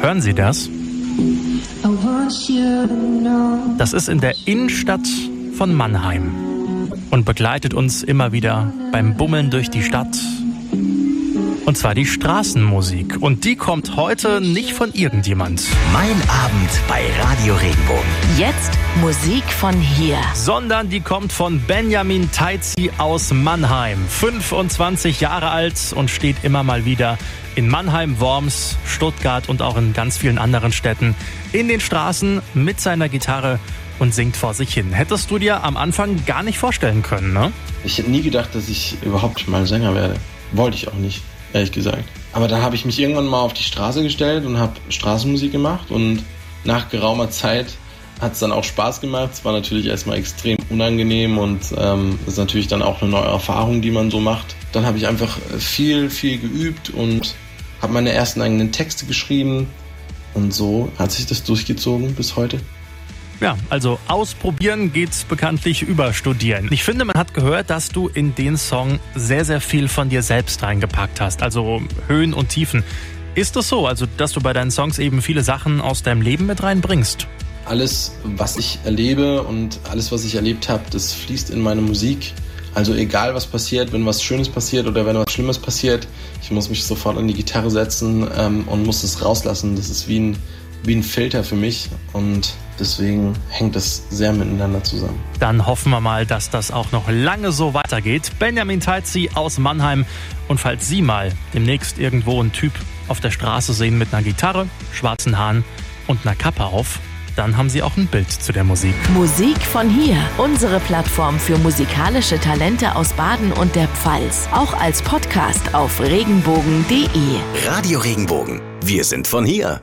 Hören Sie das? Das ist in der Innenstadt von Mannheim und begleitet uns immer wieder beim Bummeln durch die Stadt und zwar die Straßenmusik. Und die kommt heute nicht von irgendjemand. Mein Abend bei Radio Regenbogen. Jetzt Musik von hier. Sondern die kommt von Benjamin Teizi aus Mannheim. 25 Jahre alt und steht immer mal wieder in Mannheim, Worms, Stuttgart und auch in ganz vielen anderen Städten in den Straßen mit seiner Gitarre und singt vor sich hin. Hättest du dir am Anfang gar nicht vorstellen können, ne? Ich hätte nie gedacht, dass ich überhaupt mal Sänger werde. Wollte ich auch nicht ehrlich gesagt. Aber dann habe ich mich irgendwann mal auf die Straße gestellt und habe Straßenmusik gemacht und nach geraumer Zeit hat es dann auch Spaß gemacht. Es war natürlich erstmal extrem unangenehm und ähm, ist natürlich dann auch eine neue Erfahrung, die man so macht. Dann habe ich einfach viel, viel geübt und habe meine ersten eigenen Texte geschrieben und so hat sich das durchgezogen bis heute. Ja, also ausprobieren geht bekanntlich über studieren. Ich finde, man hat gehört, dass du in den Song sehr, sehr viel von dir selbst reingepackt hast. Also Höhen und Tiefen. Ist das so, also dass du bei deinen Songs eben viele Sachen aus deinem Leben mit reinbringst? Alles, was ich erlebe und alles, was ich erlebt habe, das fließt in meine Musik. Also egal was passiert, wenn was Schönes passiert oder wenn was Schlimmes passiert, ich muss mich sofort an die Gitarre setzen ähm, und muss es rauslassen. Das ist wie ein, wie ein Filter für mich und Deswegen hängt das sehr miteinander zusammen. Dann hoffen wir mal, dass das auch noch lange so weitergeht. Benjamin Teitzi aus Mannheim. Und falls Sie mal demnächst irgendwo einen Typ auf der Straße sehen mit einer Gitarre, schwarzen Haaren und einer Kappe auf, dann haben Sie auch ein Bild zu der Musik. Musik von hier. Unsere Plattform für musikalische Talente aus Baden und der Pfalz. Auch als Podcast auf regenbogen.de. Radio Regenbogen. Wir sind von hier.